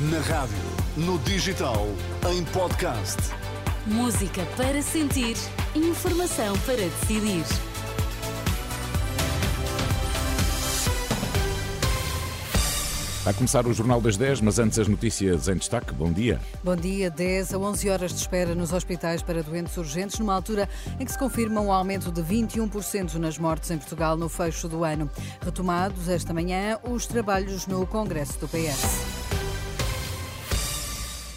Na rádio, no digital, em podcast. Música para sentir, informação para decidir. Vai começar o Jornal das 10, mas antes as notícias em destaque. Bom dia. Bom dia. 10 a 11 horas de espera nos hospitais para doentes urgentes, numa altura em que se confirma um aumento de 21% nas mortes em Portugal no fecho do ano. Retomados esta manhã os trabalhos no Congresso do PS.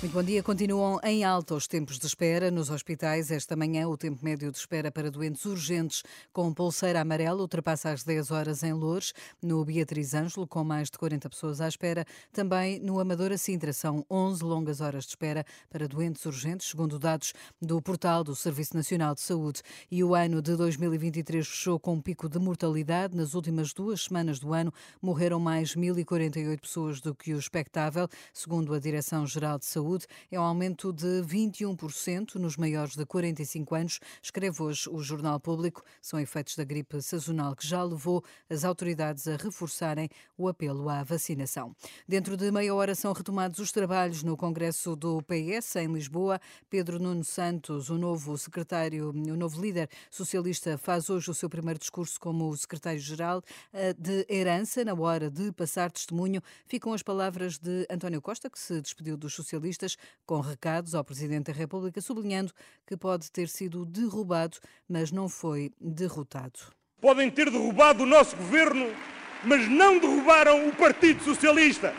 Muito bom dia. Continuam em alta os tempos de espera nos hospitais. Esta manhã, o tempo médio de espera para doentes urgentes com pulseira amarela ultrapassa as 10 horas em Loures, no Beatriz Ângelo, com mais de 40 pessoas à espera. Também no Amadora Sintra, são 11 longas horas de espera para doentes urgentes, segundo dados do portal do Serviço Nacional de Saúde. E o ano de 2023 fechou com um pico de mortalidade. Nas últimas duas semanas do ano, morreram mais 1.048 pessoas do que o expectável, segundo a Direção-Geral de Saúde saúde é um aumento de 21% nos maiores de 45 anos, escreve hoje o Jornal Público. São efeitos da gripe sazonal que já levou as autoridades a reforçarem o apelo à vacinação. Dentro de meia hora são retomados os trabalhos no Congresso do PS em Lisboa. Pedro Nuno Santos, o novo secretário, o novo líder socialista, faz hoje o seu primeiro discurso como secretário-geral eh, de Herança. Na hora de passar testemunho, ficam as palavras de António Costa, que se despediu dos socialistas com recados ao Presidente da República, sublinhando que pode ter sido derrubado, mas não foi derrotado. Podem ter derrubado o nosso governo, mas não derrubaram o Partido Socialista.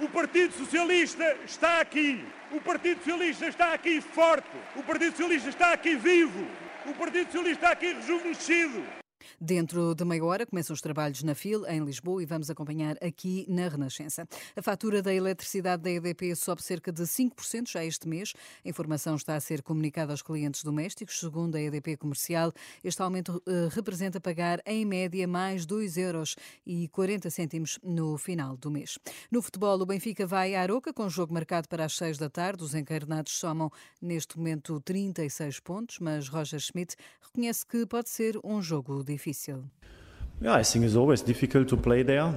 O Partido Socialista está aqui. O Partido Socialista está aqui forte. O Partido Socialista está aqui vivo. O Partido Socialista está aqui rejuvenescido. Dentro de meia hora começam os trabalhos na FIL, em Lisboa, e vamos acompanhar aqui na Renascença. A fatura da eletricidade da EDP sobe cerca de 5% já este mês. A informação está a ser comunicada aos clientes domésticos. Segundo a EDP Comercial, este aumento uh, representa pagar, em média, mais 2 euros e 40 cêntimos no final do mês. No futebol, o Benfica vai à Aroca, com jogo marcado para as 6 da tarde. Os encarnados somam, neste momento, 36 pontos, mas Roger Schmidt reconhece que pode ser um jogo difícil difícil. Yeah, I think it's always difficult to play there.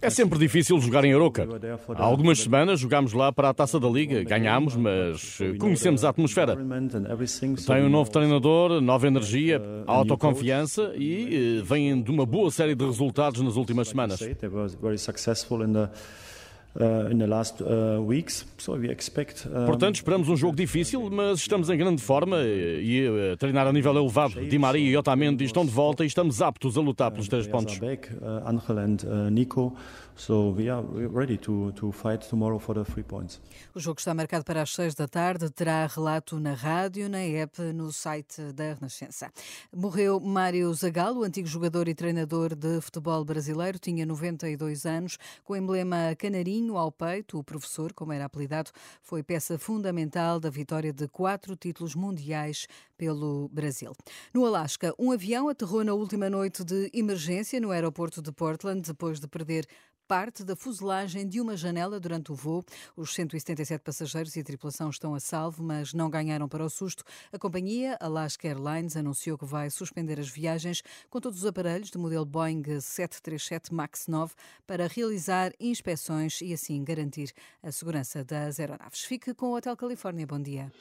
É sempre difícil jogar em Aroca. Há algumas semanas jogámos lá para a Taça da Liga, ganhámos, mas conhecemos a atmosfera. Tem um novo treinador, nova energia, autoconfiança e vêm de uma boa série de resultados nas últimas semanas. Uh, uh, Portanto, esperamos um jogo difícil, mas estamos em grande forma e a treinar a nível elevado. Di Maria e Otamendi estão de volta e estamos aptos a lutar pelos três pontos. So we are ready to, to fight tomorrow for the three points. O jogo está marcado para as seis da tarde. Terá relato na rádio, na app, no site da Renascença. Morreu Mário Zagallo, antigo jogador e treinador de futebol brasileiro. Tinha 92 anos, com o emblema canarinho ao peito. O professor, como era apelidado, foi peça fundamental da vitória de quatro títulos mundiais pelo Brasil. No Alasca, um avião aterrou na última noite de emergência no aeroporto de Portland depois de perder parte da fuselagem de uma janela durante o voo. Os 177 passageiros e a tripulação estão a salvo, mas não ganharam para o susto. A companhia Alaska Airlines anunciou que vai suspender as viagens com todos os aparelhos do modelo Boeing 737 MAX 9 para realizar inspeções e assim garantir a segurança das aeronaves. Fique com o Hotel Califórnia. Bom dia.